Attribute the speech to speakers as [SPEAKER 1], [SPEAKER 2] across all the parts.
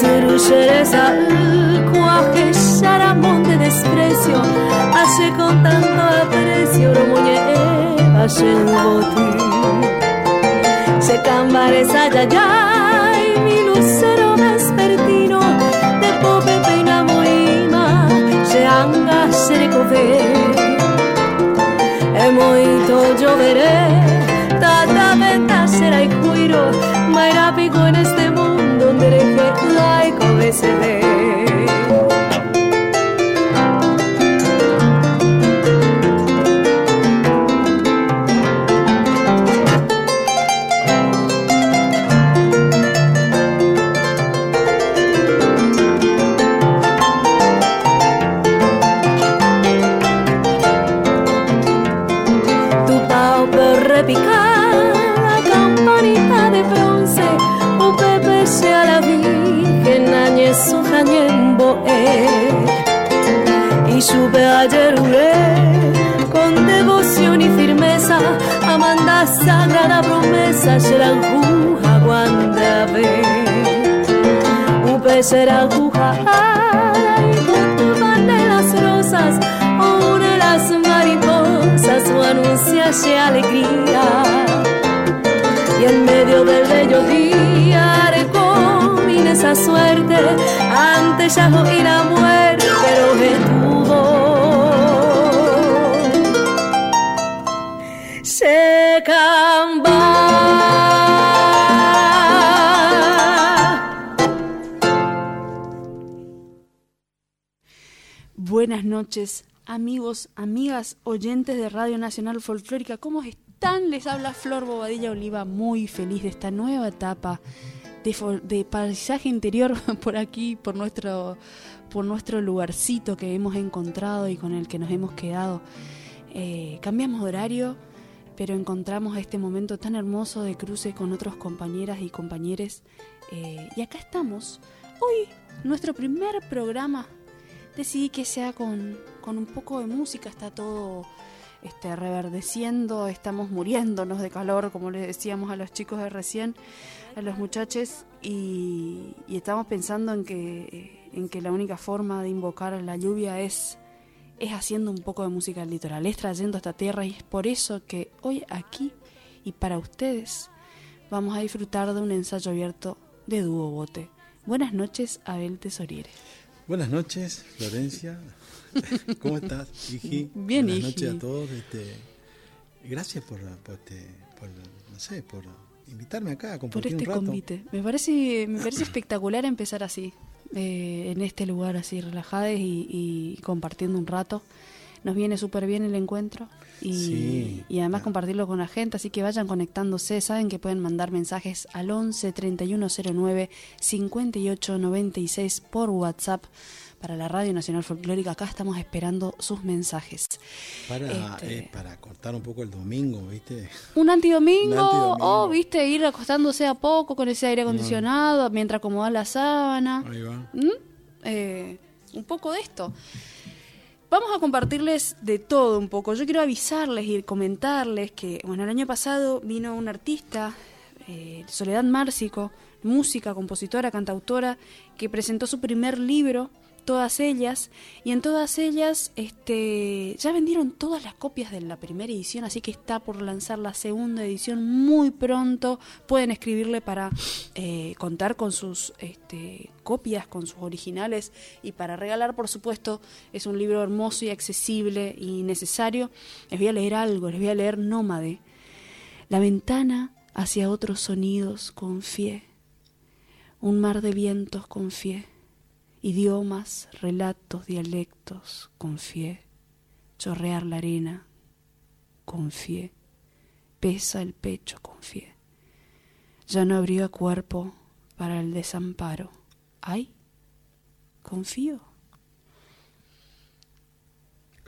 [SPEAKER 1] cerullereza, cuaje, charamón de desprecio, hace con tanto aprecio, lo muñeca, hace un botín. Se cambares allá, y mi lucero vespertino, de pope peina moima, se anga, se recoge, e moito lloveré. sasrajuja guandabe upe serajuja ay tutuban de las rosas o de las mariposas su anuncia se alegría. Y en medio del bello día recomina esa suerte ante Yahoo y la muerte pero
[SPEAKER 2] amigos, amigas, oyentes de Radio Nacional Folclórica. ¿Cómo están? Les habla Flor Bobadilla Oliva, muy feliz de esta nueva etapa de, paisaje interior por aquí, por nuestro, por nuestro lugarcito que hemos encontrado y con el que nos hemos quedado. Eh, cambiamos de horario, pero encontramos este momento tan hermoso de cruce con otros compañeras y compañeros. Eh, y acá estamos. Hoy, nuestro primer programa decidí que sea con, un poco de música, está todo este, reverdeciendo, estamos muriéndonos de calor, como les decíamos a los chicos de recién, a los muchachos, y, estamos pensando en que, en que la única forma de invocar la lluvia es, es haciendo un poco de música litoral, es trayendo esta tierra, y es por eso que hoy aquí y para ustedes vamos a disfrutar de un ensayo abierto de Dúo Bote. Buenas noches, Abel Tesoriere.
[SPEAKER 3] Buenas noches, Florencia. ¿Cómo estás, Iji?
[SPEAKER 2] Bien,
[SPEAKER 3] Buenas noches a todos. Este, gracias por, por, este, por, no sé, por invitarme acá a
[SPEAKER 2] por
[SPEAKER 3] compartir
[SPEAKER 2] este
[SPEAKER 3] un rato.
[SPEAKER 2] convite. Me parece, me parece espectacular empezar así, eh, en este lugar así relajados y, y compartiendo un rato. Nos viene súper bien el encuentro y,
[SPEAKER 3] Sí,
[SPEAKER 2] y además compartirlo con la gente, así que vayan conectándose, saben que pueden mandar mensajes al 11 3109 5896 por WhatsApp para la Radio Nacional Folclórica. Acá estamos esperando sus mensajes.
[SPEAKER 3] Para,
[SPEAKER 2] Este-
[SPEAKER 3] eh, para cortar un poco el domingo, ¿viste?
[SPEAKER 2] Un antidomingo, o viste, ir acostándose a poco con ese aire acondicionado mientras acomoda la sábana.
[SPEAKER 3] Ahí va.
[SPEAKER 2] ¿Mm? Eh, un poco de esto. Vamos a compartirles de todo un poco. Yo quiero avisarles y comentarles que, bueno, el año pasado vino un artista, eh, Soledad Márcico, música, compositora, cantautora, que presentó su primer libro, todas ellas, y en todas ellas este, ya vendieron todas las copias de la primera edición, así que está por lanzar la segunda edición muy pronto. Pueden escribirle para eh, contar con sus este, copias, con sus originales y para regalar, por supuesto, es un libro hermoso y accesible y necesario. Les voy a leer algo, les voy a leer Nómade. La ventana hacia otros sonidos confié, un mar de vientos confié, idiomas, relatos, dialectos confié, chorrear la arena confié, pesa el pecho confié. Ya no abrió cuerpo para el desamparo. Ay, confío.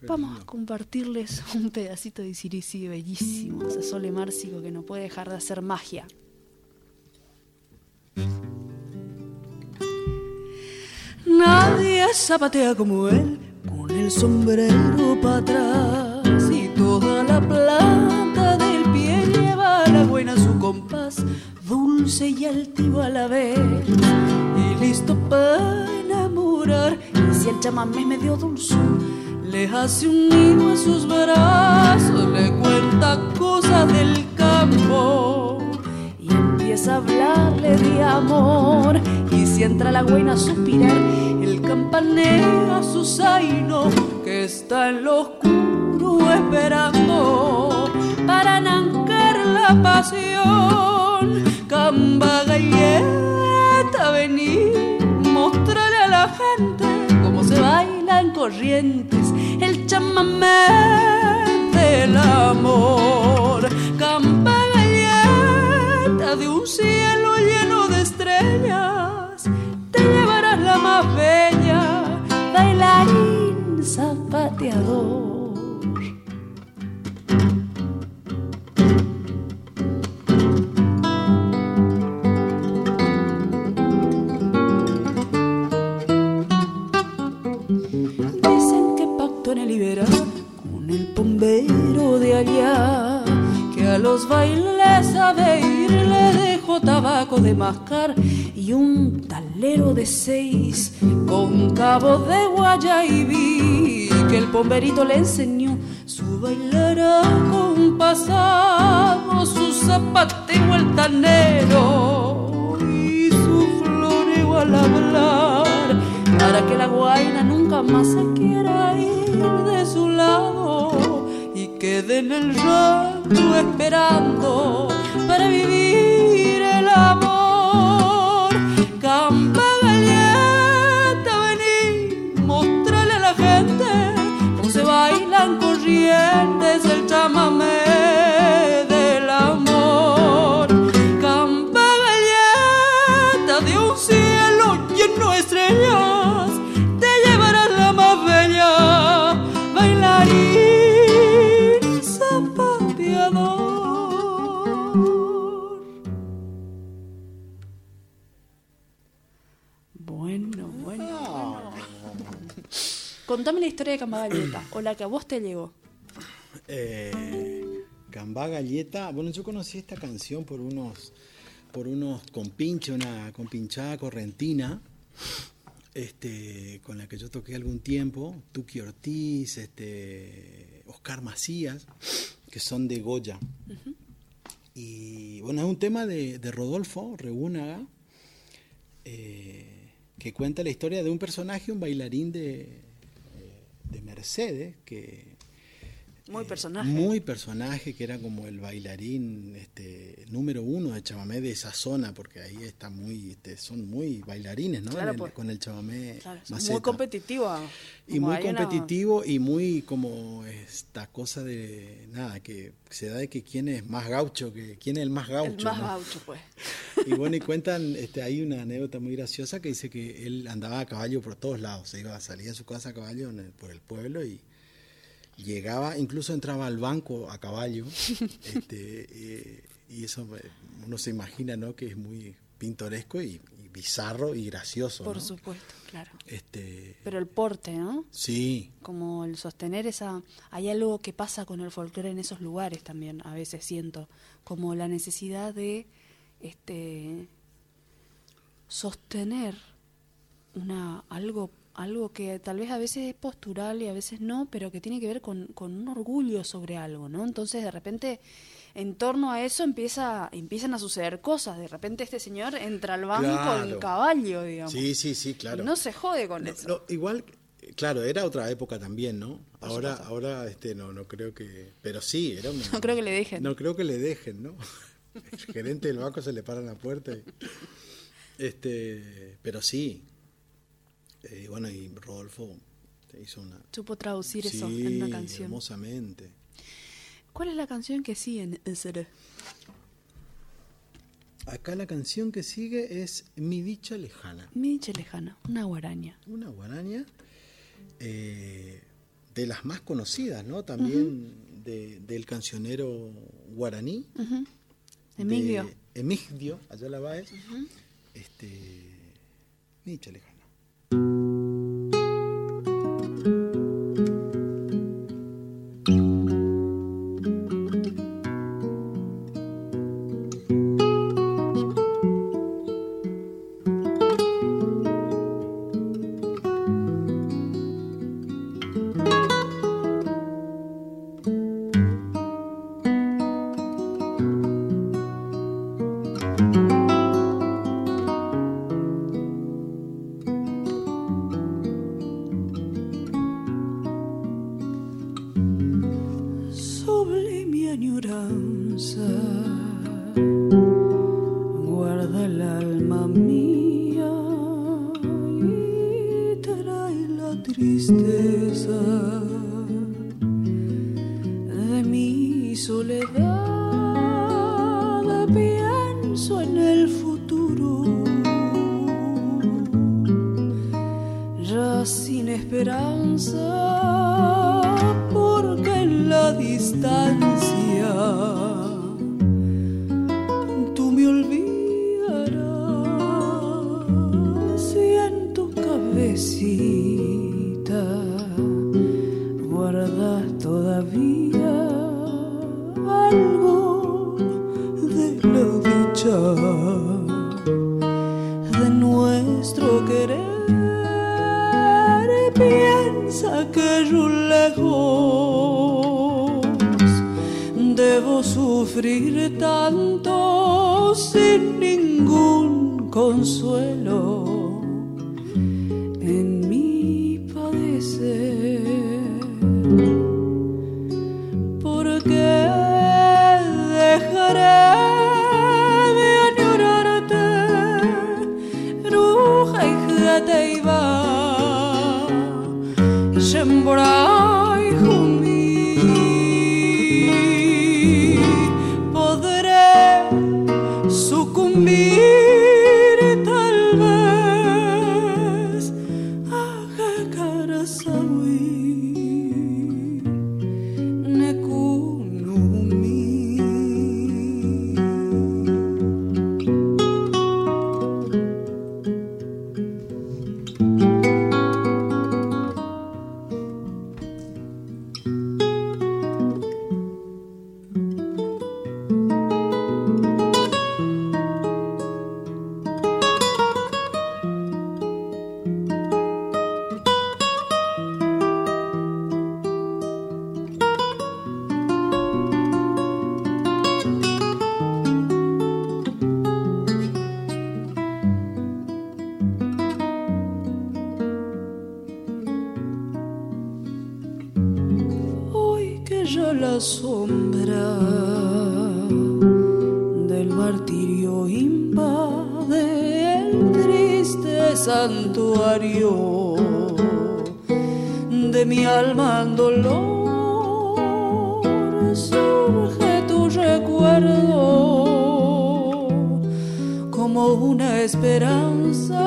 [SPEAKER 2] Vamos a compartirles un pedacito de Sirisi bellísimo, ese Sole Márcico que no puede dejar de hacer magia. Nadie zapatea como él, con el sombrero para atrás y toda la planta del pie lleva la buena su compás, dulce y altivo a la vez, y listo para enamorar. Y si el chamamé me dio dulzor, le hace un nido a sus brazos, le cuenta cosas del campo y empieza a hablarle de amor. Y si entra la buena a suspirar, el campanea su zaino que está en lo oscuro esperando para arrancar la pasión. Camba galleta, vení, mostrarle a la gente cómo se baila en corrientes el chamamé del amor. Campa galleta de un cielo bella, bailarín zapateador. Dicen que pacto en el Iberá con el bombero de allá, que a los bailes sabe ir, le dejó tabaco de mascar y un talero de seis con cabo de guayaibí, que el bomberito le enseñó su bailar acompasado, su zapateo altanero y su floreo al hablar para que la guaina nunca más se quiera ir de su lado y quede en el rancho esperando para vivir chamamé del amor. Campa galleta de un cielo lleno de estrellas, te llevarás la más bella, bailarín zapateador. Bueno, bueno, bueno. Contame la historia de Camba Galleta, o la que a vos te llegó.
[SPEAKER 3] Eh, Cambá Galleta. Bueno, yo conocí esta canción por unos por unos compinches, una compinchada correntina, este, con la que yo toqué algún tiempo, Tuki Ortiz, este, Oscar Macías, que son de Goya. Y bueno, es un tema de, de Rodolfo Regúnaga, eh, que cuenta la historia de un personaje, un bailarín de, de Mercedes, que
[SPEAKER 2] Muy personaje.
[SPEAKER 3] Muy personaje, que era como el bailarín este, número uno de chamamé de esa zona, porque ahí está muy, este, son muy bailarines, ¿no?
[SPEAKER 2] Claro,
[SPEAKER 3] En el-
[SPEAKER 2] pues.
[SPEAKER 3] con el chamamé
[SPEAKER 2] Claro, muy competitivo.
[SPEAKER 3] Y
[SPEAKER 2] Como
[SPEAKER 3] muy
[SPEAKER 2] una-
[SPEAKER 3] competitivo y muy como esta cosa de nada, que se da de que quién es más gaucho, que quién es el más gaucho.
[SPEAKER 2] El más
[SPEAKER 3] ¿no?
[SPEAKER 2] gaucho, pues.
[SPEAKER 3] Y bueno, y cuentan, este, hay una anécdota muy graciosa que dice que él andaba a caballo por todos lados, se iba a salir de su casa a caballo en el- por el pueblo y llegaba, incluso entraba al banco a caballo, este, eh, y eso eh, uno se imagina, ¿no? Que es muy pintoresco y, y bizarro y gracioso,
[SPEAKER 2] Por
[SPEAKER 3] ¿no?
[SPEAKER 2] supuesto, claro.
[SPEAKER 3] Este,
[SPEAKER 2] Pero el porte, ¿no?
[SPEAKER 3] sí,
[SPEAKER 2] Como el sostener esa... Hay algo que pasa con el folclore en esos lugares también, a veces siento. Como la necesidad de este sostener una algo algo que tal vez a veces es postural y a veces no, pero que tiene que ver con, con un orgullo sobre algo, ¿no? Entonces de repente en torno a eso empieza empiezan a suceder cosas. De repente este señor entra al banco
[SPEAKER 3] Claro.
[SPEAKER 2] en caballo, digamos.
[SPEAKER 3] sí, sí, sí, claro.
[SPEAKER 2] No se jode con
[SPEAKER 3] No,
[SPEAKER 2] eso.
[SPEAKER 3] no, igual, claro, era otra época también, ¿no?
[SPEAKER 2] Por
[SPEAKER 3] Ahora,
[SPEAKER 2] supuesto.
[SPEAKER 3] ahora, este, no, no creo que, pero sí, era una-
[SPEAKER 2] No creo que le dejen.
[SPEAKER 3] No creo que le dejen, ¿no? El gerente del banco se le para en la puerta y, este, pero sí. Eh, bueno, y Rodolfo hizo una,
[SPEAKER 2] Supo traducir eso
[SPEAKER 3] sí,
[SPEAKER 2] en una canción.
[SPEAKER 3] hermosamente.
[SPEAKER 2] ¿Cuál es la canción que sigue en ese?
[SPEAKER 3] Acá la canción que sigue es Mi dicha lejana.
[SPEAKER 2] Mi dicha lejana, una guaraña.
[SPEAKER 3] una guaraña eh, de las más conocidas, ¿no? También de- del cancionero guaraní.
[SPEAKER 2] Ujú. Emilio.
[SPEAKER 3] De Emigdio, allá la va Este. Micha lejana.
[SPEAKER 2] Esperanza, sufrir tanto sin ningún consuelo sombra del martirio invade el triste santuario. De mi alma en dolor surge tu recuerdo como una esperanza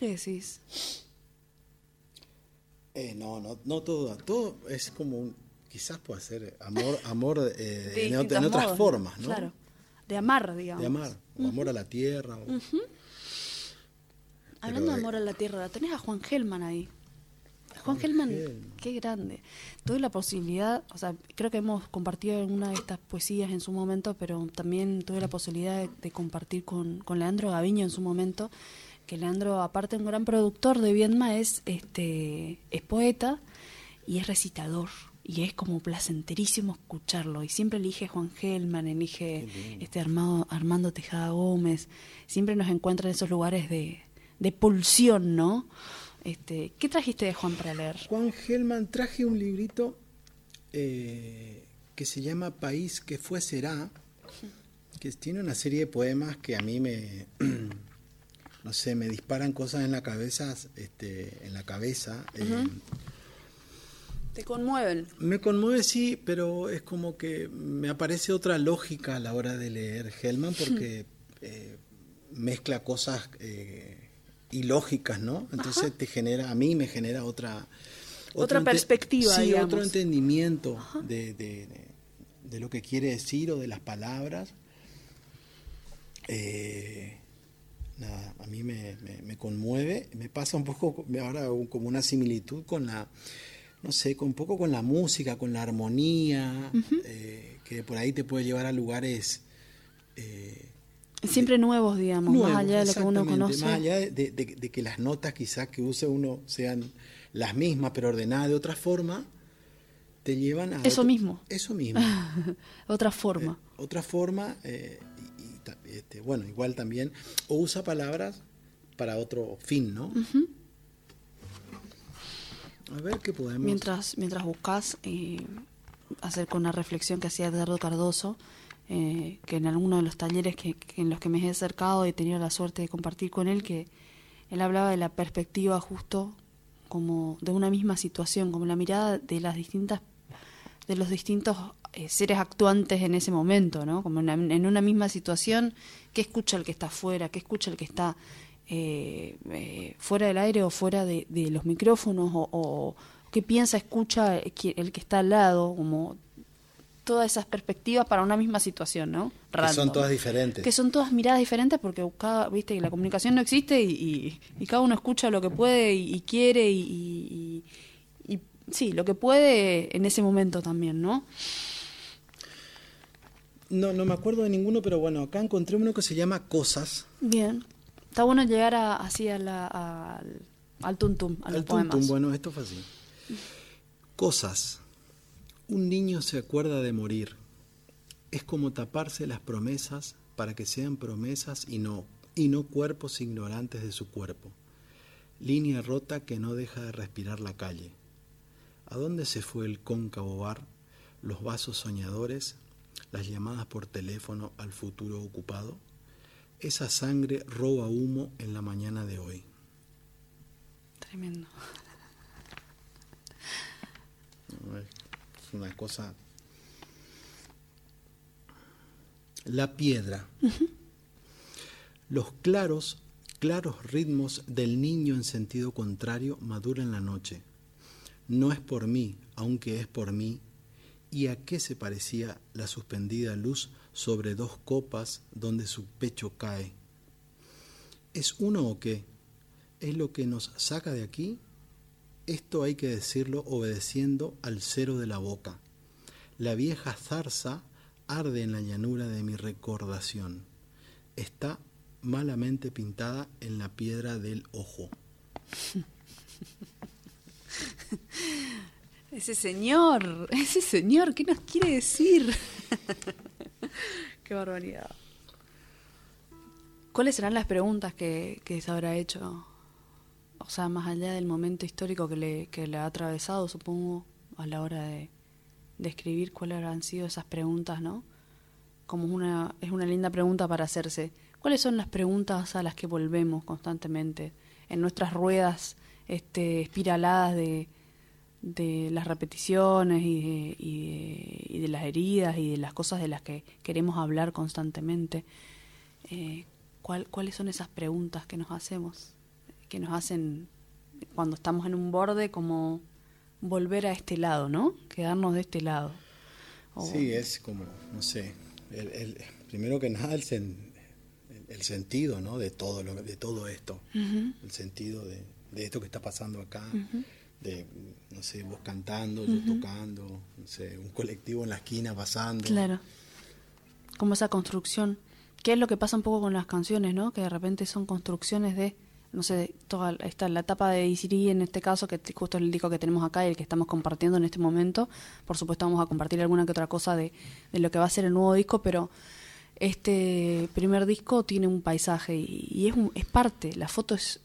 [SPEAKER 2] qué decís?
[SPEAKER 3] Eh, no, no, no todo, todo es como un, quizás puede ser amor, amor eh,
[SPEAKER 2] De
[SPEAKER 3] en, otras
[SPEAKER 2] modos,
[SPEAKER 3] formas, ¿no?
[SPEAKER 2] Claro. De amar, digamos.
[SPEAKER 3] De amar, o amor a la tierra. o-
[SPEAKER 2] Hablando de amor a la tierra, tenés a Juan Gelman ahí. Juan Gelman,
[SPEAKER 3] Gelman.
[SPEAKER 2] qué grande. Tuve la posibilidad, o sea, creo que hemos compartido alguna de estas poesías en su momento, pero también tuve la posibilidad de, de compartir con, con Leandro Gaviño en su momento, que Leandro, aparte de un gran productor de Viedma, es, este, es poeta y es recitador. Y es como placenterísimo escucharlo. Y siempre elige Juan Gelman, elige este Armado, Armando Tejada Gómez. Siempre nos encuentra en esos lugares de, de pulsión, ¿no? Este, ¿Qué trajiste de Juan para leer?
[SPEAKER 3] Juan Gelman traje un librito eh, que se llama País que fue será, que tiene una serie de poemas que a mí me, no sé, me disparan cosas en la cabeza, este, en la cabeza. eh,
[SPEAKER 2] Te conmueven.
[SPEAKER 3] Me conmueve, sí, pero es como que me aparece otra lógica a la hora de leer Hellman porque eh, mezcla cosas eh, ilógicas, ¿no? Entonces te genera, a mí me genera otra...
[SPEAKER 2] Otra perspectiva,
[SPEAKER 3] Sí,
[SPEAKER 2] digamos.
[SPEAKER 3] otro entendimiento de, de- de- de lo que quiere decir o de las palabras. Eh, nada, a mí me, me- me conmueve, me pasa un poco ahora como una similitud con la, no sé, con un poco con la música, con la armonía, eh, que por ahí te puede llevar a lugares eh,
[SPEAKER 2] Siempre nuevos, digamos,
[SPEAKER 3] nuevos,
[SPEAKER 2] más allá de lo que uno conoce.
[SPEAKER 3] Más allá de, de- de- de que las notas quizás que use uno sean las mismas, pero ordenadas de otra forma, te llevan a...
[SPEAKER 2] Eso
[SPEAKER 3] otro-
[SPEAKER 2] mismo.
[SPEAKER 3] Eso mismo.
[SPEAKER 2] Otra forma.
[SPEAKER 3] otra forma, eh, y ta- este, bueno, igual también, o usa palabras para otro fin, ¿no? A ver qué podemos...
[SPEAKER 2] Mientras, mientras buscas eh, hacer con la reflexión que hacía Edgardo Cardoso, eh, que en alguno de los talleres que, que en los que me he acercado y he tenido la suerte de compartir con él, que él hablaba de la perspectiva justo como de una misma situación, como la mirada de las distintas, de los distintos eh, seres actuantes en ese momento, ¿no? Como en una, en una misma situación, ¿qué escucha el que está afuera? ¿Qué escucha el que está eh, eh, fuera del aire o fuera de, de los micrófonos? O, o qué piensa, escucha el que, el que está al lado? Como todas esas perspectivas para una misma situación, ¿no?
[SPEAKER 3] que son
[SPEAKER 2] Random.
[SPEAKER 3] todas diferentes.
[SPEAKER 2] Que son todas miradas diferentes porque cada, viste que la comunicación no existe y, y- y cada uno escucha lo que puede y, y quiere y- sí, lo que puede en ese momento también, ¿no?
[SPEAKER 3] No, no me acuerdo de ninguno, pero bueno, acá encontré uno que se llama Cosas.
[SPEAKER 2] Bien. Está bueno llegar a, así a la, al, al tuntum, a los
[SPEAKER 3] Al
[SPEAKER 2] poemas.
[SPEAKER 3] tuntum, bueno, esto fue así. Cosas. Un niño se acuerda de morir. Es como taparse las promesas para que sean promesas y no, y no cuerpos ignorantes de su cuerpo. Línea rota que no deja de respirar la calle. ¿A dónde se fue el cóncavo bar, los vasos soñadores, las llamadas por teléfono al futuro ocupado? Esa sangre roba humo en la mañana de hoy.
[SPEAKER 2] Tremendo.
[SPEAKER 3] Es una cosa. La piedra. Los claros, claros ritmos del niño en sentido contrario maduran la noche. No es por mí, aunque es por mí. ¿Y a qué se parecía la suspendida luz sobre dos copas donde su pecho cae? ¿Es uno o qué? ¿Es lo que nos saca de aquí? Esto hay que decirlo obedeciendo al cero de la boca. La vieja zarza arde en la llanura de mi recordación. Está malamente pintada en la piedra del ojo.
[SPEAKER 2] Ese señor, ese señor, ¿qué nos quiere decir? Qué barbaridad. ¿Cuáles serán las preguntas que, que se habrá hecho? O sea, más allá del momento histórico que le, que le ha atravesado, supongo, a la hora de, de escribir, ¿cuáles habrán sido esas preguntas, no? Como una, es una linda pregunta para hacerse. ¿Cuáles son las preguntas a las que volvemos constantemente en nuestras ruedas este, espiraladas de, de las repeticiones y de, y, de, y de las heridas y de las cosas de las que queremos hablar constantemente? Eh, ¿cuál, ¿Cuáles son esas preguntas que nos hacemos? Que nos hacen cuando estamos en un borde como volver a este lado, ¿no? Quedarnos de este lado. O-
[SPEAKER 3] Sí, es como, no sé, el, el- primero que nada el, sen- el- sentido ¿no? de, todo lo, de todo esto, el sentido de, de esto que está pasando acá, de, no sé, vos cantando, yo tocando, no sé, un colectivo en la esquina pasando.
[SPEAKER 2] Claro. Como esa construcción. ¿Qué es lo que pasa un poco con las canciones, no? Que de repente son construcciones de, no sé, toda esta, la etapa de Isiri en este caso, que justo es el disco que tenemos acá y el que estamos compartiendo en este momento. Por supuesto vamos a compartir alguna que otra cosa de, de lo que va a ser el nuevo disco, pero este primer disco tiene un paisaje y, y es, un- es parte, la foto es...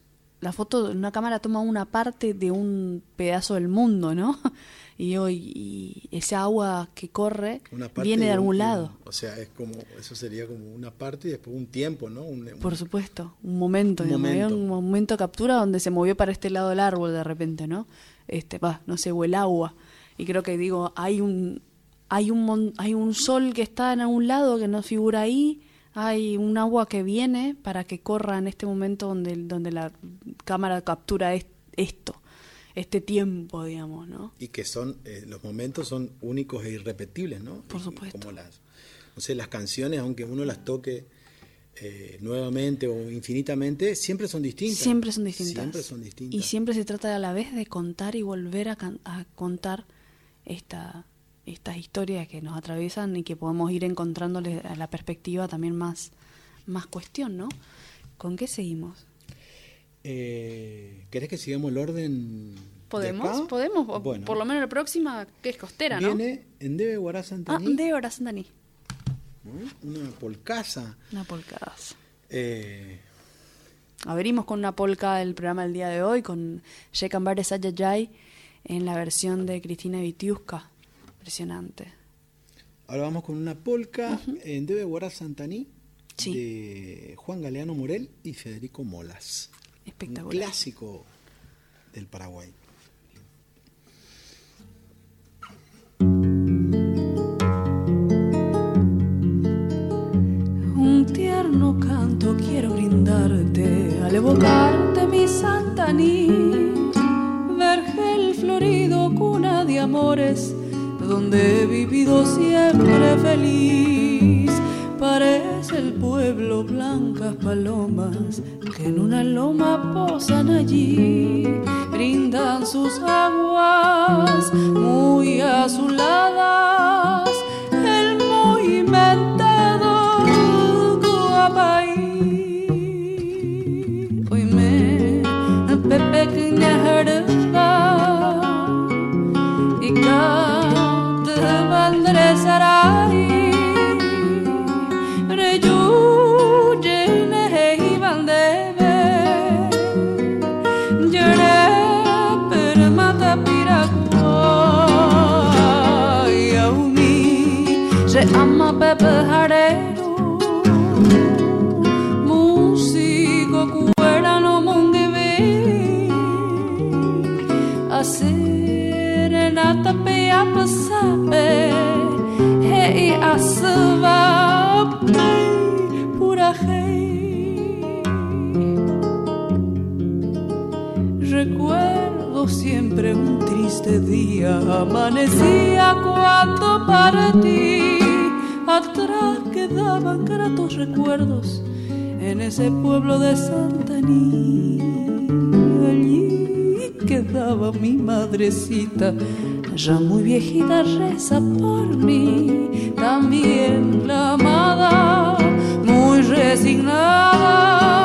[SPEAKER 2] La foto, una cámara toma una parte de un pedazo del mundo, ¿no? Y hoy y ese agua que corre viene de algún
[SPEAKER 3] un-
[SPEAKER 2] lado.
[SPEAKER 3] O sea, es como, eso sería como una parte y después un tiempo, ¿no? Un- un-
[SPEAKER 2] Por supuesto, un momento,
[SPEAKER 3] Un momento.
[SPEAKER 2] un momento de captura donde se movió para este lado del árbol de repente, ¿no? Este, va, no sé, o el agua. Y creo que digo, hay un hay un hay un sol que está en algún lado que no figura ahí, hay un agua que viene para que corra en este momento donde donde la cámara captura es- esto, este tiempo, digamos, ¿no?
[SPEAKER 3] y que son, eh, los momentos son únicos e irrepetibles, ¿no?
[SPEAKER 2] Por supuesto.
[SPEAKER 3] Como las, no sé, las canciones, aunque uno las toque eh, nuevamente o infinitamente, siempre son distintas.
[SPEAKER 2] Siempre son distintas.
[SPEAKER 3] Siempre son distintas.
[SPEAKER 2] Y siempre se trata a la vez de contar y volver a, can- a contar esta, estas historias que nos atraviesan y que podemos ir encontrándole a la perspectiva también más, más cuestión, ¿no? ¿Con qué seguimos?
[SPEAKER 3] Eh, ¿Querés que sigamos el orden? de
[SPEAKER 2] ¿Podemos?
[SPEAKER 3] acá?
[SPEAKER 2] ¿Podemos? O
[SPEAKER 3] Bueno,
[SPEAKER 2] Por lo menos la próxima, que es costera, ¿no?
[SPEAKER 3] viene en Debe Guará
[SPEAKER 2] Ah,
[SPEAKER 3] Santaní,
[SPEAKER 2] de Hora Santaní.
[SPEAKER 3] ¿no? una polcaza.
[SPEAKER 2] Una polcadas.
[SPEAKER 3] Eh,
[SPEAKER 2] Abrimos con una polka el programa del día de hoy, con Shekambar Sayajay en la versión de Cristina Vitiuska. Impresionante.
[SPEAKER 3] ahora vamos con una polca en Debe Guará Santaní
[SPEAKER 2] Sí.
[SPEAKER 3] de Juan Galeano Morel y Federico Molas. Un
[SPEAKER 2] Espectacular.
[SPEAKER 3] clásico del Paraguay.
[SPEAKER 2] Un tierno canto quiero brindarte al evocarte mi Santaní, vergel florido, cuna de amores, donde he vivido siempre feliz. Parece el pueblo blancas palomas que en una loma posan allí, brindan sus aguas muy azuladas. El movimentado Coapaí. Hoy me pequeña Andrés Ará. Guapaí.
[SPEAKER 4] amanecía cuando para ti atrás quedaban gratos recuerdos en ese pueblo de Santaní. Allí quedaba mi madrecita, ya muy viejita, reza por mí. También la amada, muy resignada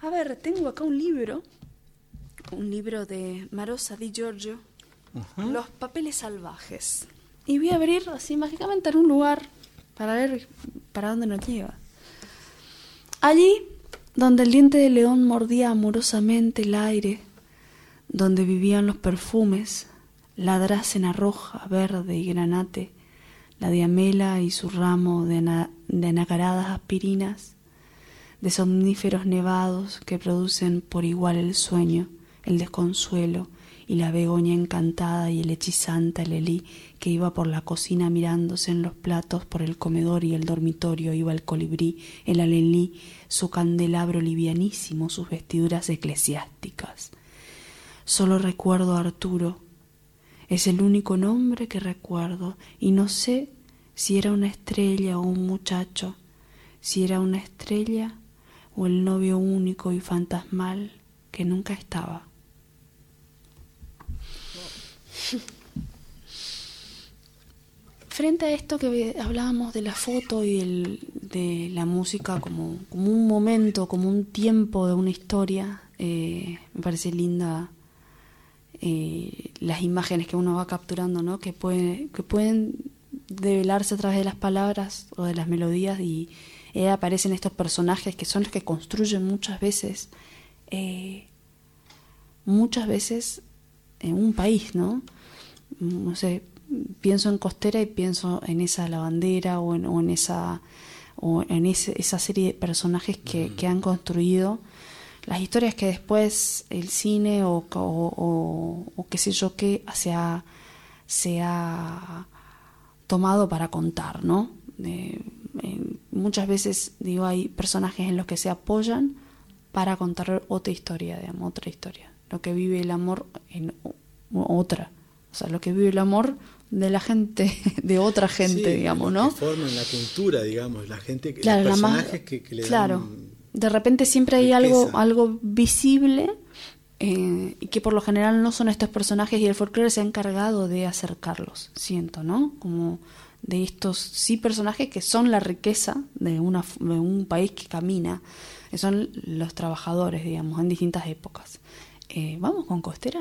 [SPEAKER 2] A ver, tengo acá un libro, un libro de Marosa Di Giorgio, Los papeles salvajes. Y voy a abrir así mágicamente en un lugar para ver para dónde nos lleva. Allí, donde el diente de león mordía amorosamente el aire, donde vivían los perfumes, la drácena roja, verde y granate, la diamela y su ramo de, de anacaradas aspirinas, de somníferos nevados que producen por igual el sueño, el desconsuelo y la begoña encantada y el hechizanta Lelí que iba por la cocina mirándose en los platos por el comedor y el dormitorio iba el colibrí, el alelí, su candelabro livianísimo, sus vestiduras eclesiásticas. Solo recuerdo a Arturo, es el único nombre que recuerdo y no sé si era una estrella o un muchacho, si era una estrella o el novio único y fantasmal que nunca estaba. Frente a esto que hablábamos de la foto y de la música como, un momento, como un tiempo de una historia, eh, me parece linda eh, las imágenes que uno va capturando, ¿no? que, puede, que pueden develarse a través de las palabras o de las melodías y, eh, aparecen estos personajes que son los que construyen muchas veces, eh, muchas veces en un país, ¿no? No sé, pienso en Costera y pienso en esa lavandera o en, o en esa o en esa serie de personajes que, que, han construido las historias que después el cine o, o, o qué sé yo qué se ha, se ha tomado para contar, ¿no? Eh, muchas veces digo hay personajes en los que se apoyan para contar otra historia, digamos, otra historia. Lo que vive el amor en otra. O sea, lo que vive el amor de la gente, de otra gente, digamos, ¿no?
[SPEAKER 3] Que forman la cultura, digamos, la gente,
[SPEAKER 2] claro,
[SPEAKER 3] los personajes que, que, le
[SPEAKER 2] Claro. de repente siempre hay algo, algo visible eh, y que por lo general no son estos personajes y el folclore se ha encargado de acercarlos, siento, ¿no? Como de estos sí personajes que son la riqueza de, una, un país que camina, son los trabajadores, digamos, en distintas épocas. Eh, ¿Vamos con Costera?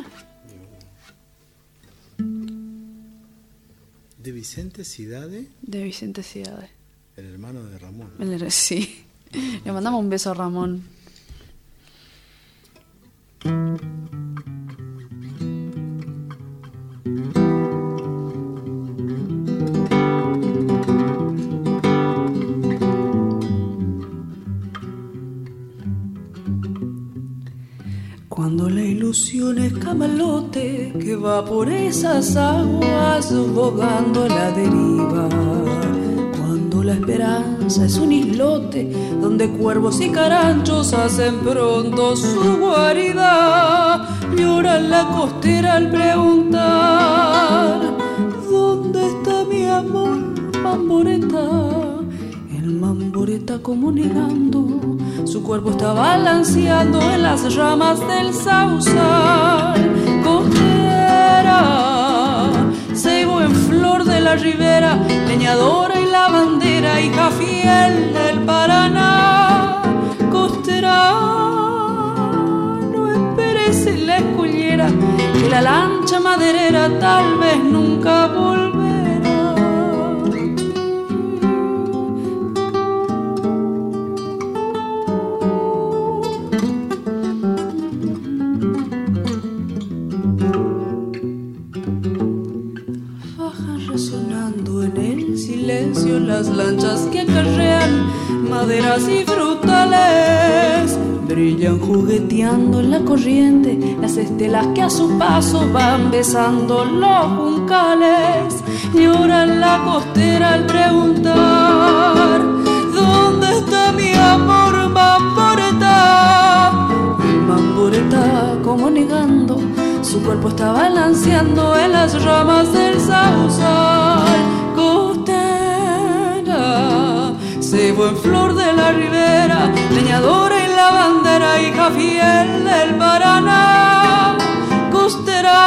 [SPEAKER 3] ¿De Vicente Cidade?
[SPEAKER 2] De Vicente Cidade.
[SPEAKER 3] El hermano de Ramón.
[SPEAKER 2] sí. Le mandamos un beso a Ramón. Camalote que va por esas aguas bogando la deriva. Cuando la esperanza es un islote donde cuervos y caranchos hacen pronto su guarida, llora la costera al preguntar: ¿Dónde está mi amor, mamboreta? Mamboreta como negando, su cuerpo está balanceando en las ramas del sausal. Costera, cebo en flor de la ribera, leñadora y lavandera, hija fiel del Paraná. Costera, no esperes en la escullera, que la lancha maderera tal vez nunca volverá. Jugueteando en la corriente las estelas que a su paso van besando los juncales. Llora en la costera al preguntar: ¿Dónde está mi amor, mamboreta? Mamboreta, como negando, su cuerpo está balanceando en las ramas del sausal cebo en flor de la ribera, leñadora y lavandera, hija fiel del Paraná. Costera,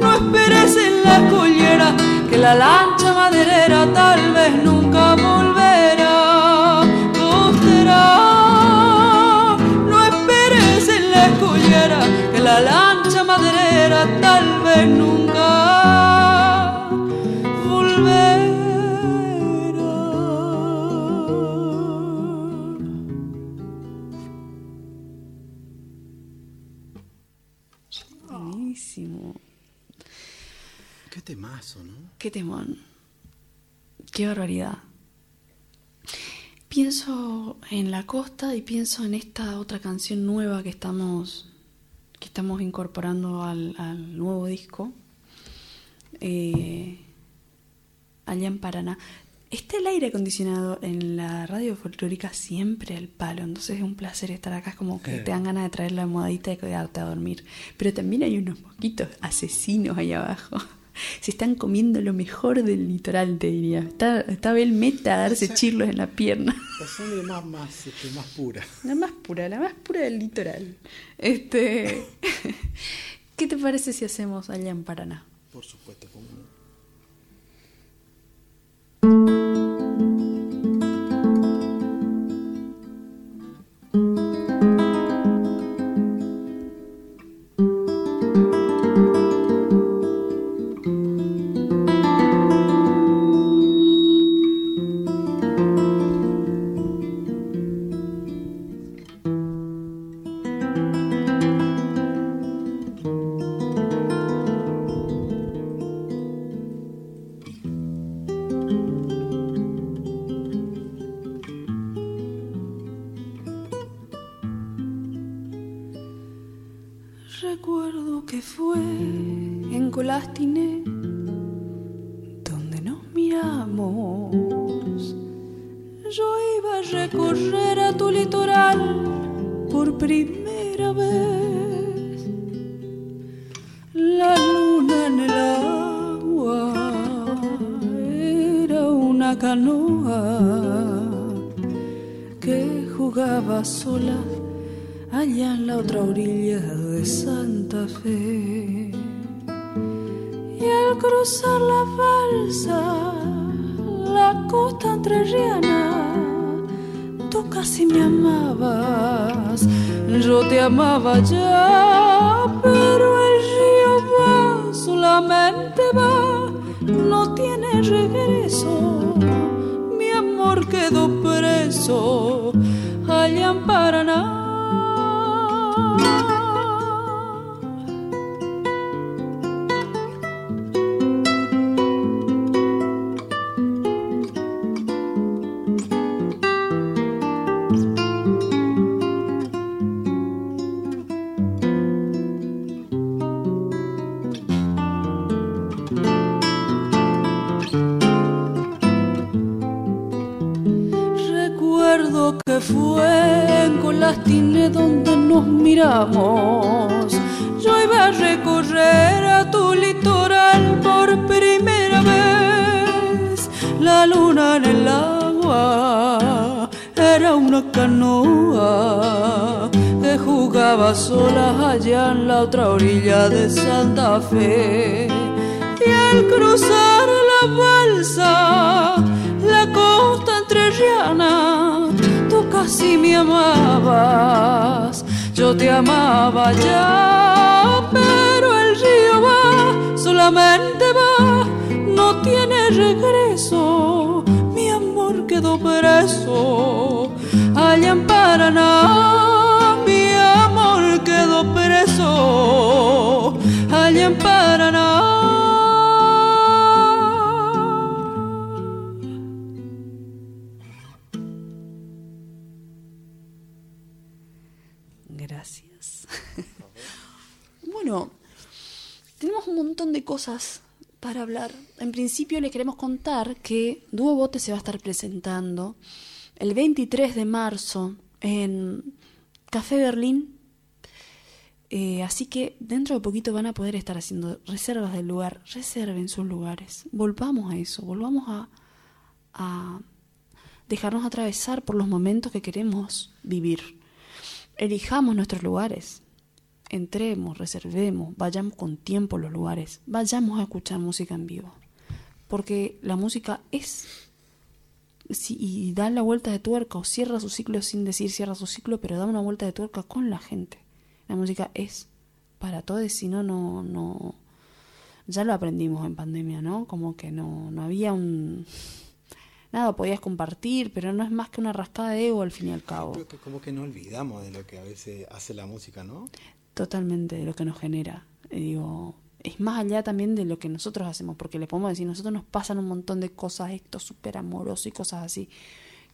[SPEAKER 2] no esperes en la collera, que la lancha maderera tal vez nunca volverá. Costera, no esperes en la collera, que la lancha maderera tal vez nunca
[SPEAKER 5] Qué temón. Qué barbaridad. Pienso en la costa y pienso en esta otra canción nueva que estamos, que estamos incorporando al, nuevo disco. Eh, allá en Paraná. Está el aire acondicionado en la radio folclórica siempre al palo, entonces es un placer estar acá, es como que te dan ganas de traer la almohadita y quedarte a dormir. Pero también hay unos mosquitos asesinos ahí abajo. se están comiendo lo mejor del litoral, te diría. Está, está Meta a darse chirlos en la pierna.
[SPEAKER 3] La sangre más, más, este, más pura.
[SPEAKER 5] La más pura, la más pura del litoral. Este, ¿Qué te parece si hacemos allá en Paraná?
[SPEAKER 3] Por supuesto, como
[SPEAKER 4] amabas, yo te amaba ya, pero el río va, solamente va, no tiene regreso. Mi amor quedó preso allá en Paraná. Jugaba sola allá en la otra orilla de Santa Fe. Y al cruzar la balsa, la costa entrerriana, tú casi me amabas, yo te amaba ya, pero el río va, solamente va, no tiene regreso, mi amor quedó preso allá en Paraná, en Paraná.
[SPEAKER 2] Gracias. bueno, tenemos un montón de cosas para hablar. En principio les queremos contar que Dúo Bote se va a estar presentando el 23 de marzo en Café Berlín. Eh, así que dentro de poquito van a poder estar haciendo reservas del lugar. Reserven sus lugares. Volvamos a eso. Volvamos a, a dejarnos atravesar por los momentos que queremos vivir. Elijamos nuestros lugares. Entremos, reservemos, vayamos con tiempo a los lugares. Vayamos a escuchar música en vivo. Porque la música es si, y da la vuelta de tuerca o cierra su ciclo sin decir cierra su ciclo, pero da una vuelta de tuerca con la gente. La música es para todos, si no, no, no. Ya lo aprendimos en pandemia, ¿no? Como que no, no había un. Nada, podías compartir, pero no es más que una rascada de ego al fin y al cabo.
[SPEAKER 3] Creo que como que no olvidamos de lo que a veces hace la música, ¿no?
[SPEAKER 2] Totalmente de lo que nos genera. Y digo, es más allá también de lo que nosotros hacemos, porque le podemos decir, nosotros nos pasan un montón de cosas, esto súper amoroso y cosas así,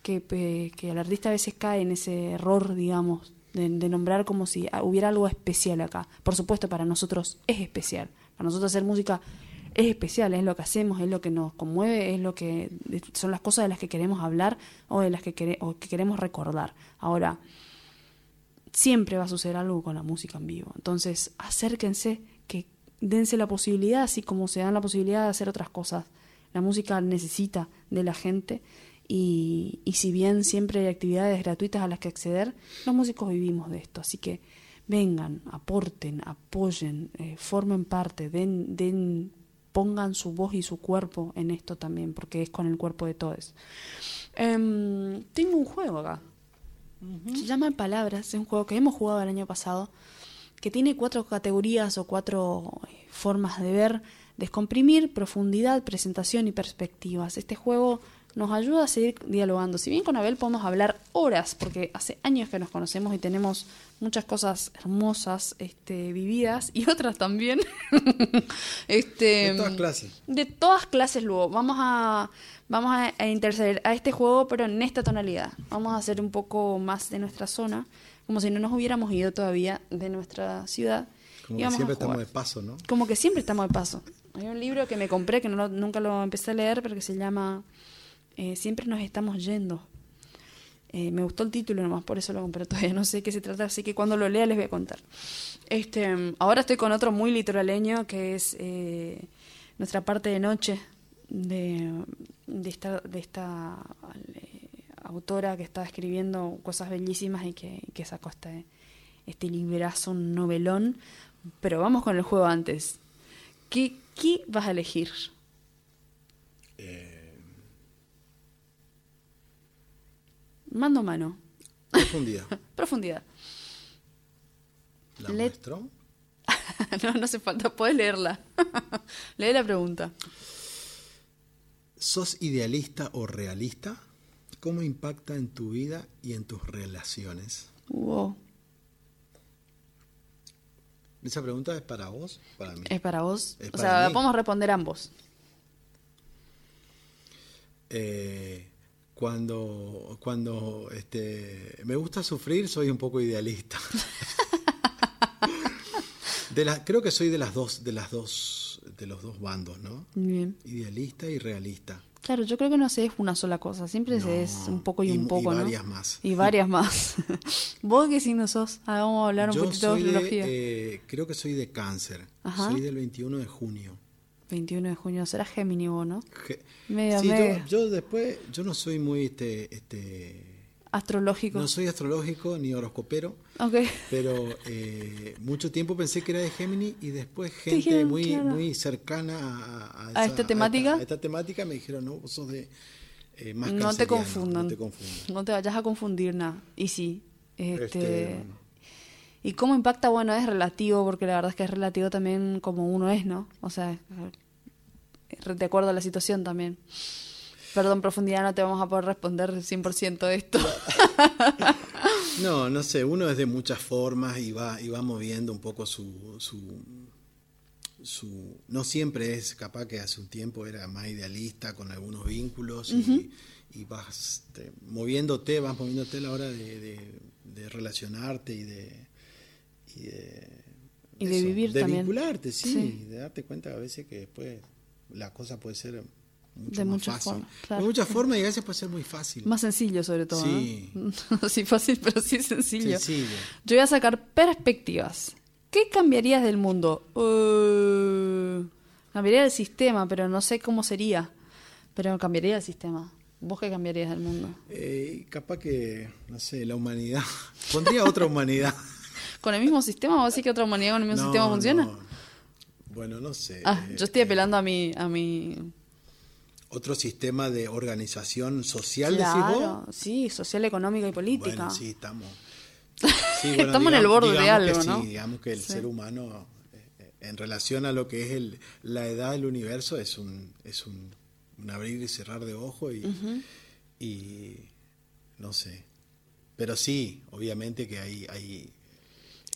[SPEAKER 2] que, que el artista a veces cae en ese error, digamos, de, nombrar como si hubiera algo especial acá. Por supuesto, para nosotros es especial. Para nosotros hacer música es especial, es lo que hacemos, es lo que nos conmueve, es lo que son las cosas de las que queremos hablar o de las que, que queremos recordar. Ahora, siempre va a suceder algo con la música en vivo. Entonces, acérquense, que dense la posibilidad, así como se dan la posibilidad de hacer otras cosas. La música necesita de la gente y, y si bien siempre hay actividades gratuitas a las que acceder, los músicos vivimos de esto. Así que vengan, aporten, apoyen, eh, formen parte, den, den, pongan su voz y su cuerpo en esto también, porque es con el cuerpo de todos. Em, tengo un juego acá. Se llama Palabras, es un juego que hemos jugado el año pasado, que tiene cuatro categorías o cuatro eh, formas de ver, descomprimir, profundidad, presentación y perspectivas. Este juego nos ayuda a seguir dialogando. Si bien con Abel podemos hablar horas, porque hace años que nos conocemos y tenemos muchas cosas hermosas este, vividas y otras también. este,
[SPEAKER 3] De todas clases.
[SPEAKER 2] de todas clases luego. Vamos a vamos a, a interceder a este juego, pero en esta tonalidad. Vamos a hacer un poco más de nuestra zona, como si no nos hubiéramos ido todavía de nuestra ciudad.
[SPEAKER 3] Como
[SPEAKER 2] y
[SPEAKER 3] que siempre estamos de paso, ¿no?
[SPEAKER 2] Como que siempre estamos de paso. Hay un libro que me compré, que no lo- nunca lo empecé a leer, pero que se llama eh, Siempre nos estamos yendo. Eh, me gustó el título nomás, por eso lo compré. Todavía no sé de qué se trata, así que cuando lo lea les voy a contar. Este, ahora estoy con otro muy litoraleño, que es eh, nuestra parte de noche de, de esta, de esta eh, autora que está escribiendo cosas bellísimas y que, sacó este, este librazo, un novelón. Pero vamos con el juego antes. ¿Qué, qué vas a elegir?
[SPEAKER 3] Eh,
[SPEAKER 2] Mano a mano.
[SPEAKER 3] profundidad.
[SPEAKER 2] Profundidad.
[SPEAKER 3] ¿La
[SPEAKER 2] Le-
[SPEAKER 3] muestro?
[SPEAKER 2] no, no hace falta, puedes leerla. Lee la pregunta.
[SPEAKER 3] ¿Sos idealista o realista? ¿Cómo impacta en tu vida y en tus relaciones?
[SPEAKER 2] Wow.
[SPEAKER 3] ¿Esa pregunta es para vos? Para mí.
[SPEAKER 2] Es para vos.
[SPEAKER 3] Es
[SPEAKER 2] o
[SPEAKER 3] para
[SPEAKER 2] sea,
[SPEAKER 3] mí.
[SPEAKER 2] podemos responder ambos.
[SPEAKER 3] Eh, cuando cuando este, me gusta sufrir, soy un poco idealista. De la, creo que soy de las dos, de las dos, de los dos bandos, ¿no?
[SPEAKER 2] Bien.
[SPEAKER 3] Idealista y realista.
[SPEAKER 2] Claro, yo creo que no sé, es una sola cosa, siempre
[SPEAKER 3] No,
[SPEAKER 2] es un poco y, un poco,
[SPEAKER 3] y
[SPEAKER 2] ¿no?
[SPEAKER 3] varias más.
[SPEAKER 2] Y varias más. ¿Vos qué signo sos? Ah, vamos a hablar un
[SPEAKER 3] Yo
[SPEAKER 2] poquito de
[SPEAKER 3] soy de, eh, creo que soy de cáncer.
[SPEAKER 2] Ajá.
[SPEAKER 3] Soy del 21 de junio.
[SPEAKER 2] 21 de junio, será Géminis vos, ¿no? Media,
[SPEAKER 3] sí, yo- después, yo no soy muy, este, este,
[SPEAKER 2] Astrológico.
[SPEAKER 3] no soy astrológico ni horoscopero,
[SPEAKER 2] Ok.
[SPEAKER 3] pero eh, mucho tiempo pensé que era de Géminis y después gente
[SPEAKER 2] dijeron,
[SPEAKER 3] muy,
[SPEAKER 2] claro.
[SPEAKER 3] muy cercana a,
[SPEAKER 2] ¿A esta temática?
[SPEAKER 3] A esta, temática me dijeron, no, vos sos de eh, más
[SPEAKER 2] No te confundan.
[SPEAKER 3] No te confundan.
[SPEAKER 2] No te vayas a confundir nada. Y sí. Este,
[SPEAKER 3] Este,
[SPEAKER 2] Y cómo impacta, bueno, es relativo, porque la verdad es que es relativo también como uno es, ¿no? O sea, de acuerdo a la situación también. Perdón, profundidad, no te vamos a poder responder 100% de esto.
[SPEAKER 3] No, no sé, uno es de muchas formas y va, y va moviendo un poco su, su, su... No siempre es capaz que hace un tiempo era más idealista con algunos vínculos y, y vas este, moviéndote, vas moviéndote a la hora de, de- de relacionarte y de... Y de,
[SPEAKER 2] Y de vivir
[SPEAKER 3] de
[SPEAKER 2] también.
[SPEAKER 3] vincularte, sí,
[SPEAKER 2] Sí.
[SPEAKER 3] de darte cuenta a veces que después la cosa puede ser mucho
[SPEAKER 2] De muchas
[SPEAKER 3] fácil.
[SPEAKER 2] formas, claro.
[SPEAKER 3] De muchas formas y a veces puede ser muy fácil.
[SPEAKER 2] Más sencillo, sobre todo.
[SPEAKER 3] Sí.
[SPEAKER 2] ¿no? sí, fácil, pero sí sencillo.
[SPEAKER 3] Sencillo.
[SPEAKER 2] Yo voy a sacar perspectivas. ¿Qué cambiarías del mundo? Uh, cambiaría el sistema, pero no sé cómo sería. Pero cambiaría el sistema. ¿Vos qué cambiarías del mundo?
[SPEAKER 3] Eh, capaz que, no sé, la humanidad. Pondría otra humanidad.
[SPEAKER 2] ¿Con el mismo sistema? ¿Vos decís que otra humanidad con el mismo
[SPEAKER 3] No,
[SPEAKER 2] sistema funciona?
[SPEAKER 3] no. Bueno, no sé.
[SPEAKER 2] Ah,
[SPEAKER 3] Eh,
[SPEAKER 2] yo estoy apelando a mi... A mi...
[SPEAKER 3] Otro sistema de organización social, decís
[SPEAKER 2] Claro,
[SPEAKER 3] vos.
[SPEAKER 2] sí, social, económica y política.
[SPEAKER 3] Bueno, sí, estamos.
[SPEAKER 2] Estamos en el borde de algo,
[SPEAKER 3] que
[SPEAKER 2] ¿no?
[SPEAKER 3] Sí, digamos que el
[SPEAKER 2] Sí.
[SPEAKER 3] ser humano, eh, en relación a lo que es el, la edad del universo, es un, es un, un abrir y cerrar de ojo y, y no sé. Pero sí, obviamente que hay, hay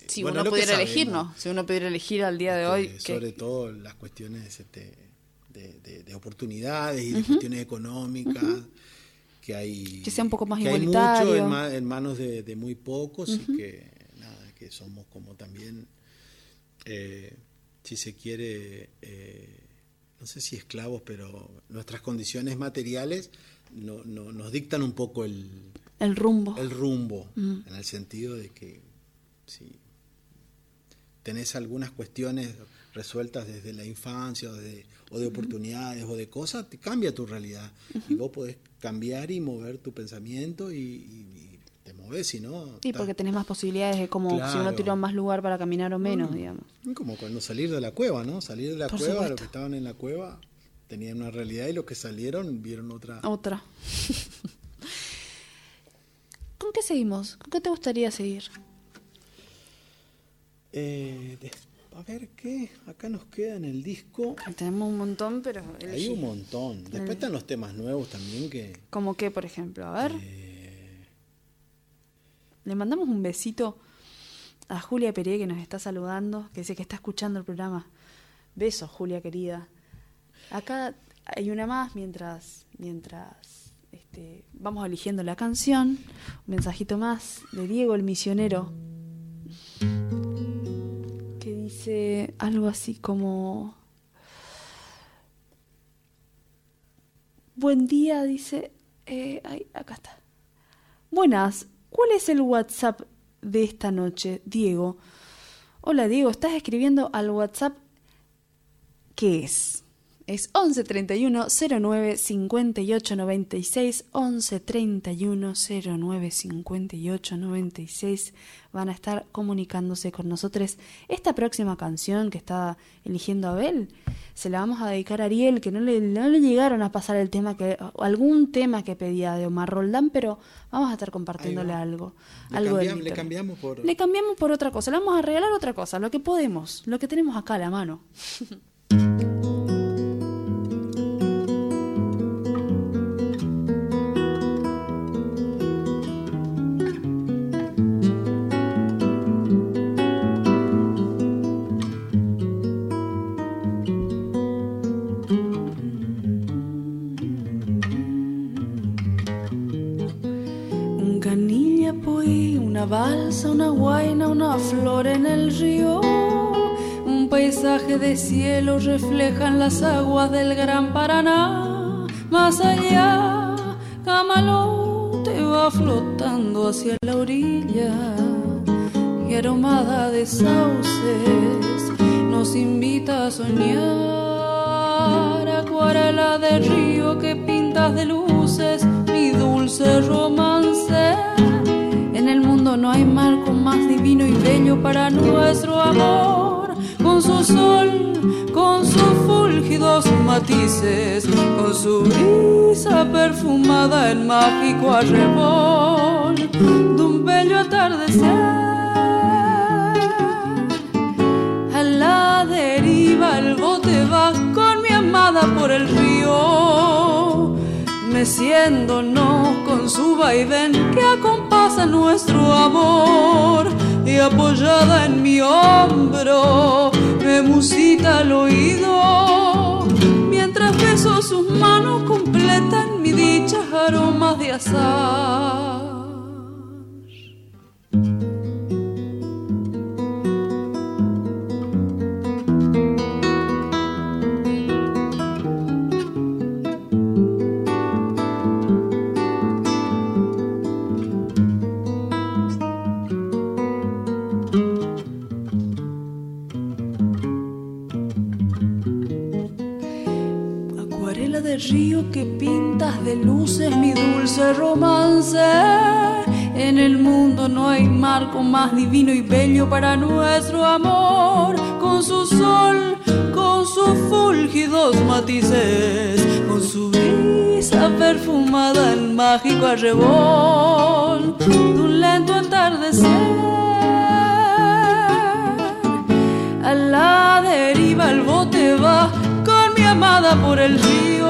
[SPEAKER 2] Si
[SPEAKER 3] bueno,
[SPEAKER 2] uno pudiera elegir. ¿no? Si uno pudiera elegir al día de hoy... que-
[SPEAKER 3] sobre todo las cuestiones este, de, de- de oportunidades y de cuestiones económicas que hay
[SPEAKER 2] Que sea un poco más
[SPEAKER 3] que hay mucho
[SPEAKER 2] igualitario.
[SPEAKER 3] en, ma- en manos de, de muy pocos y que nada que somos como también eh, si se quiere eh, no sé si esclavos pero nuestras condiciones materiales no, no- nos dictan un poco el,
[SPEAKER 2] El rumbo.
[SPEAKER 3] el rumbo, en el sentido de que si tenés algunas cuestiones resueltas desde la infancia o de, o de oportunidades o de cosas, te cambia tu realidad. Y vos podés cambiar y mover tu pensamiento y, y- y te moves, si no...
[SPEAKER 2] Sí, porque tenés más posibilidades de como si uno tuviera más lugar para caminar o menos,
[SPEAKER 3] Mm.
[SPEAKER 2] digamos.
[SPEAKER 3] Como cuando salir de la cueva, ¿no? Salir de la
[SPEAKER 2] Por
[SPEAKER 3] cueva,
[SPEAKER 2] supuesto.
[SPEAKER 3] los que estaban en la cueva tenían una realidad y los que salieron vieron otra.
[SPEAKER 2] Otra. ¿Con qué seguimos? ¿Con qué te gustaría seguir?
[SPEAKER 3] Eh, a ver qué, acá nos queda en el disco.
[SPEAKER 2] Tenemos un montón, pero
[SPEAKER 3] Hay un montón. Después están los temas nuevos también que...
[SPEAKER 2] ¿Como qué, por ejemplo? A ver,
[SPEAKER 3] eh,
[SPEAKER 2] le mandamos un besito a Julia Peré que nos está saludando, que dice que está escuchando el programa. Besos, Julia querida. Acá hay una más mientras mientras este, vamos eligiendo la canción. Un mensajito más de Diego el misionero. Algo así como... Buen día, dice... eh, ay, acá está. Buenas, ¿cuál es el WhatsApp de esta noche, Diego? Hola, Diego, estás escribiendo al WhatsApp. ¿Qué es? Es 11 31 09 58 96 11 31 09 58 96 van a estar comunicándose con nosotros. Esta próxima canción que está eligiendo Abel se la vamos a dedicar a Ariel, que no le, no le llegaron a pasar el tema que algún tema que pedía de Omar Roldán, pero vamos a estar compartiéndole algo.
[SPEAKER 3] Le
[SPEAKER 2] algo del
[SPEAKER 3] cambiam- le cambiamos por-
[SPEAKER 2] Le cambiamos por otra cosa, le vamos a regalar otra cosa, lo que podemos, lo que tenemos acá a la mano. de cielo reflejan las aguas del gran Paraná. más allá, camalote va flotando hacia la orilla y aromada de sauces nos invita a soñar. Acuarela de río que pintas de luces, mi dulce romance. En el mundo no hay marco más divino y bello para nuestro amor, con su sol con sus fúlgidos matices, con su brisa perfumada en mágico arrebol de un bello atardecer. A la deriva el bote va con mi amada por el río, meciéndonos con su vaivén que acompasa nuestro amor y apoyada en mi hombro me musita al oído mientras beso sus manos completan mi dicha aromas de azar. De luces mi dulce romance. En el mundo no hay marco más divino y bello para nuestro amor. Con su sol, con sus fúlgidos matices, con su brisa perfumada en mágico arrebol de un lento atardecer. A la deriva el bote va con mi amada por el río,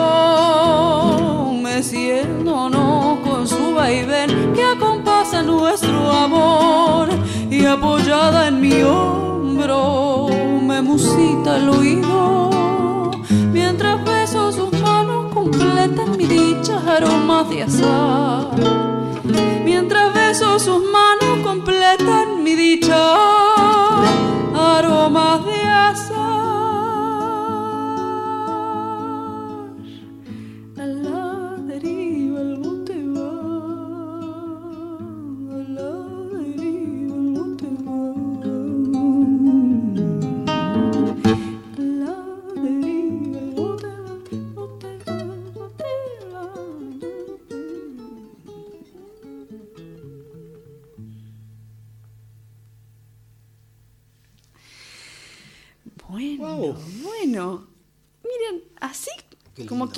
[SPEAKER 2] con su vaivén que acompasa nuestro amor. Y apoyada en mi hombro me musita el oído. Mientras beso sus manos completan mi dicha aromas de azar. Mientras beso sus manos completan mi dicha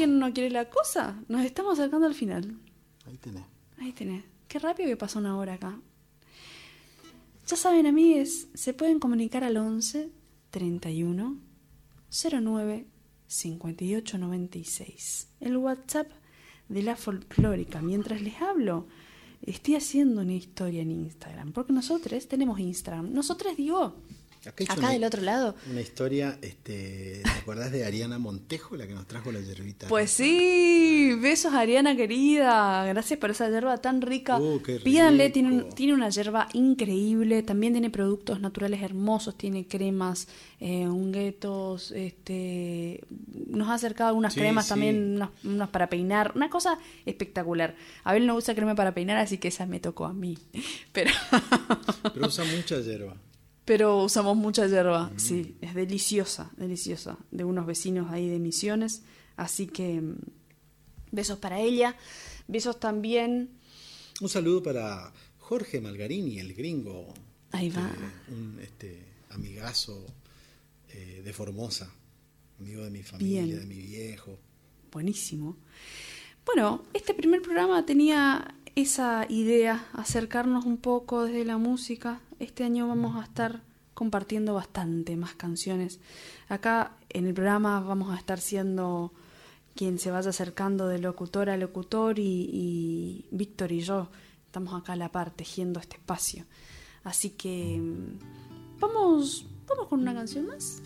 [SPEAKER 2] quien no quiere la cosa, nos estamos acercando al final.
[SPEAKER 3] Ahí tenés.
[SPEAKER 2] Ahí tenés. Qué rápido que pasó una hora acá. Ya saben, amigues, se pueden comunicar al 11 31 09 58 96. El WhatsApp de la folclórica. Mientras les hablo, estoy haciendo una historia en Instagram. Porque nosotros tenemos Instagram. Nosotros digo, Acá, del otro lado.
[SPEAKER 3] Una historia, este, ¿te acordás de Ariana Montejo, la que nos trajo la yerbita?
[SPEAKER 2] Pues sí, besos Ariana querida, gracias por esa yerba tan rica. Uh, Pídanle, tiene, tiene una yerba increíble, también tiene productos naturales hermosos, tiene cremas, eh, unguetos, este, nos ha acercado algunas cremas también, unas, para peinar, una cosa espectacular. Abel no usa crema para peinar, así que esa me tocó a mí. Pero,
[SPEAKER 3] Pero usa mucha yerba
[SPEAKER 2] pero usamos mucha hierba. Sí, es deliciosa, deliciosa. De unos vecinos ahí de Misiones. Así que mm, besos para ella. Besos también.
[SPEAKER 3] Un saludo para Jorge Malgarini, el gringo.
[SPEAKER 2] Ahí va.
[SPEAKER 3] un este, amigazo eh, de Formosa. Amigo de mi familia, de mi viejo.
[SPEAKER 2] Buenísimo. Bueno, este primer programa tenía esa idea, acercarnos un poco desde la música. Este año vamos a estar compartiendo bastante más canciones. Acá en el programa vamos a estar siendo quien se vaya acercando de locutor a locutor y, Víctor y yo estamos acá a la par tejiendo este espacio. Así que mm, vamos, vamos con una canción más.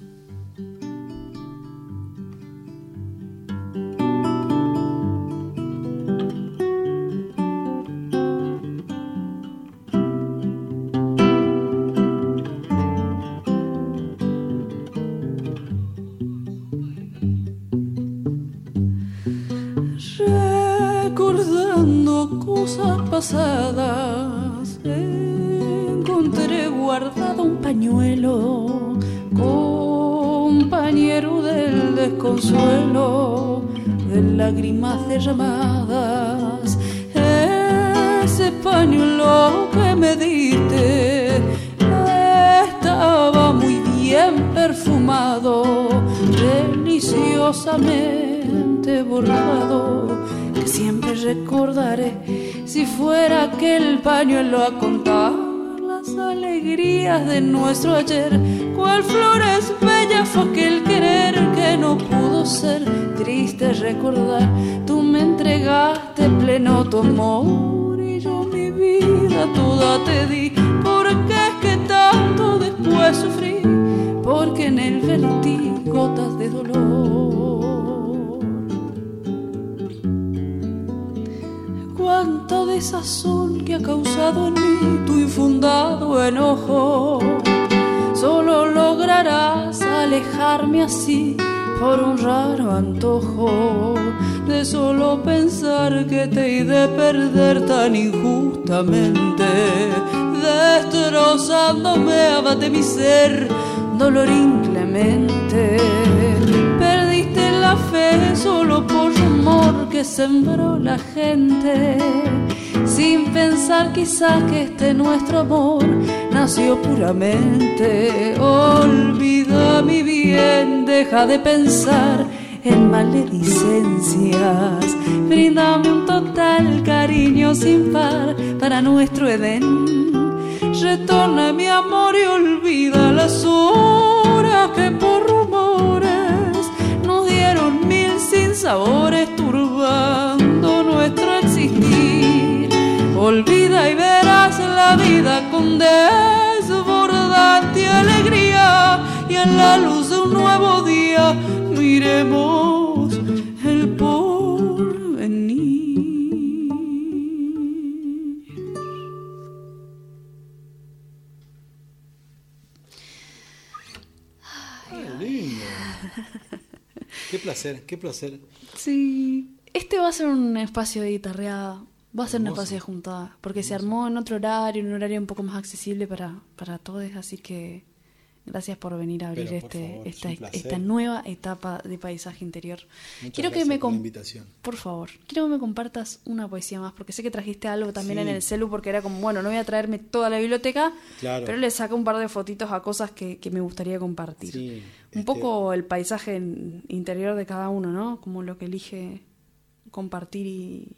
[SPEAKER 2] Encontré guardado un pañuelo, compañero del desconsuelo, de lágrimas derramadas. Ese pañuelo que me diste estaba muy bien perfumado, deliciosamente borrado siempre recordaré si fuera aquel pañuelo a contar las alegrías de nuestro ayer. Cuál flores bella fue aquel querer que no pudo ser. Triste recordar, tú me entregaste pleno tu amor y yo mi vida toda te di. Porque es que tanto después sufrí, porque en él vertí gotas de dolor. Cuánta desazón que ha causado en mí tu infundado enojo. Solo lograrás alejarme así por un raro antojo de solo pensar que te he de perder tan injustamente, destrozándome abate mi ser, dolor inclemente la fe solo por rumor que sembró la gente, sin pensar quizás que este nuestro amor nació puramente. Olvida mi bien, deja de pensar en maledicencias, brindame un total cariño sin par para nuestro Edén. Retorna mi amor y olvida las horas que por sabores turbando nuestro existir. Olvida y verás la vida con desbordante alegría y en la luz de un nuevo día miremos el porvenir.
[SPEAKER 3] Qué placer, qué placer.
[SPEAKER 6] Sí. Este va a ser un espacio de guitarreada. Va a ser un espacio de juntada. Porque se armó en otro horario, en un horario un poco más accesible para, para todos. Así que gracias por venir a abrir este, esta, esta, nueva etapa de paisaje interior. quiero que me
[SPEAKER 3] invitación.
[SPEAKER 6] Por favor, quiero que me compartas una poesía más. Porque sé que trajiste algo también en el celu. Porque era como, bueno, no voy a traerme toda la biblioteca. Pero le saco un par de fotitos a cosas que, que me gustaría compartir. Sí un este, poco el paisaje interior de cada uno, ¿no? Como lo que elige compartir y,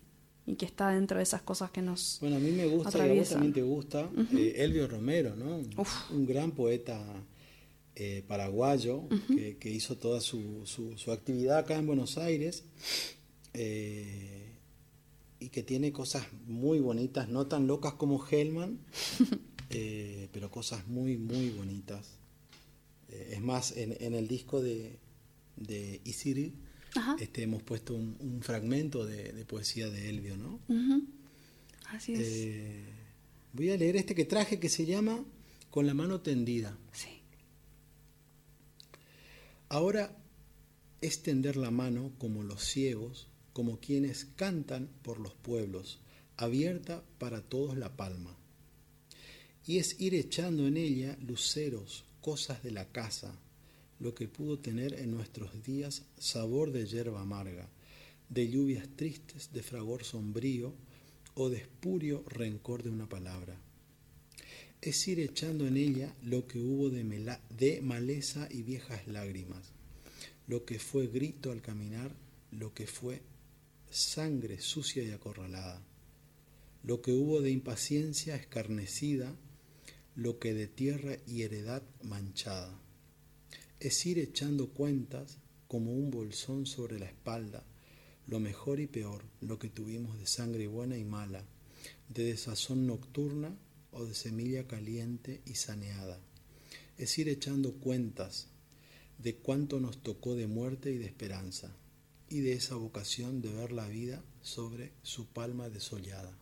[SPEAKER 6] que está dentro de esas cosas que nos
[SPEAKER 3] Bueno, a mí me gusta y a vos también te gusta eh, Elvio Romero, ¿no? Un gran poeta eh, paraguayo que, hizo toda su, su, actividad acá en Buenos Aires eh, y que tiene cosas muy bonitas, no tan locas como Hellman, pero cosas muy, muy bonitas. Es más, en, el disco de, de Isiri este, hemos puesto un, fragmento de, poesía de Elvio, ¿no?
[SPEAKER 6] Así es. Eh,
[SPEAKER 3] voy a leer este que traje que se llama Con la mano tendida.
[SPEAKER 6] Sí.
[SPEAKER 3] Ahora es tender la mano como los ciegos, como quienes cantan por los pueblos, abierta para todos la palma. Y es ir echando en ella luceros cosas de la casa, lo que pudo tener en nuestros días sabor de hierba amarga, de lluvias tristes, de fragor sombrío o de espurio rencor de una palabra. Es ir echando en ella lo que hubo de, de maleza y viejas lágrimas, lo que fue grito al caminar, lo que fue sangre sucia y acorralada, lo que hubo de impaciencia escarnecida, lo que de tierra y heredad manchada. Es ir echando cuentas como un bolsón sobre la espalda, lo mejor y peor, lo que tuvimos de sangre buena y mala, de desazón nocturna o de semilla caliente y saneada. Es ir echando cuentas de cuánto nos tocó de muerte y de esperanza, y de esa vocación de ver la vida sobre su palma desollada.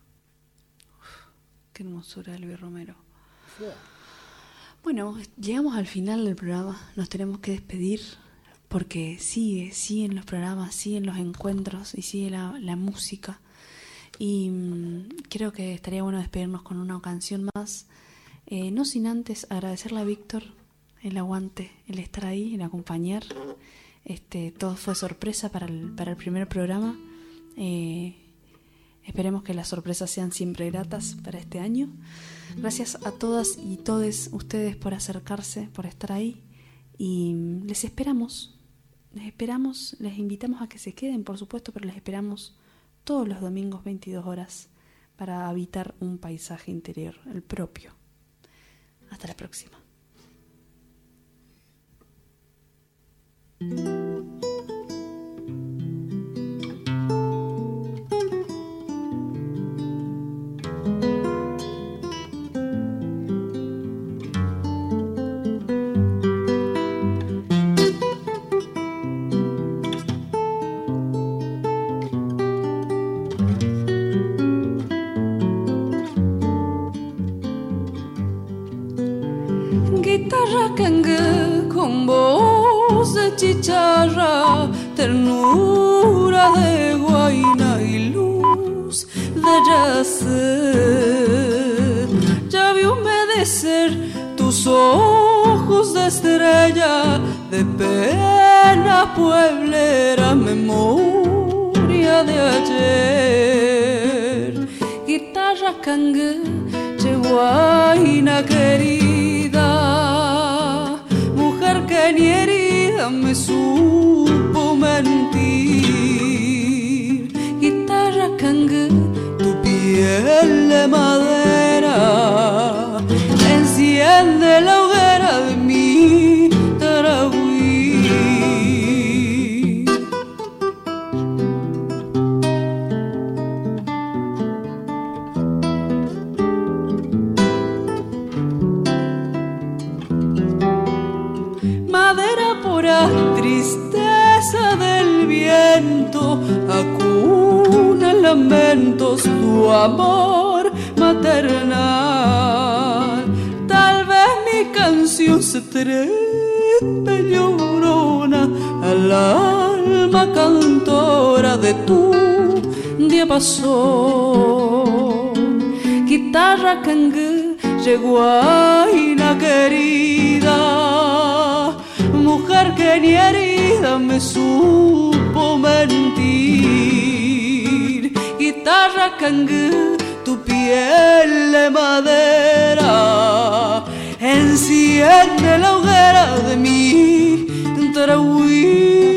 [SPEAKER 6] Qué hermosura, Luis Romero. Bueno, llegamos al final del programa, nos tenemos que despedir porque sigue, siguen los programas, siguen los encuentros y sigue la, música.
[SPEAKER 2] Y mm, creo que estaría bueno despedirnos con una canción más. Eh, no sin antes agradecerle a Víctor el aguante, el estar ahí, el acompañar. Este, todo fue sorpresa para el, para el primer programa. Eh, esperemos que las sorpresas sean siempre gratas para este año. Gracias a todas y todos ustedes por acercarse, por estar ahí. Y les esperamos les esperamos, les invitamos a que se queden, por supuesto, pero les esperamos todos los domingos 22 horas para habitar un paisaje interior, el propio. Hasta la próxima. Chicharra, ternura de guaina y luz de yacer. Ya vi humedecer tus ojos de estrella, de pena pueblera, memoria de ayer. Guitarra cangue, guaina querida me supo mentir. Guitarra canga, tu piel de madera enciende la lamentos tu amor maternal. Tal vez mi canción se trepe llorona al alma cantora de tu diapasón. Guitarra cangue, yeguaina querida, mujer que ni herida me supo mentir. Tu piel de madera, enciende la hoguera de mi tarahui.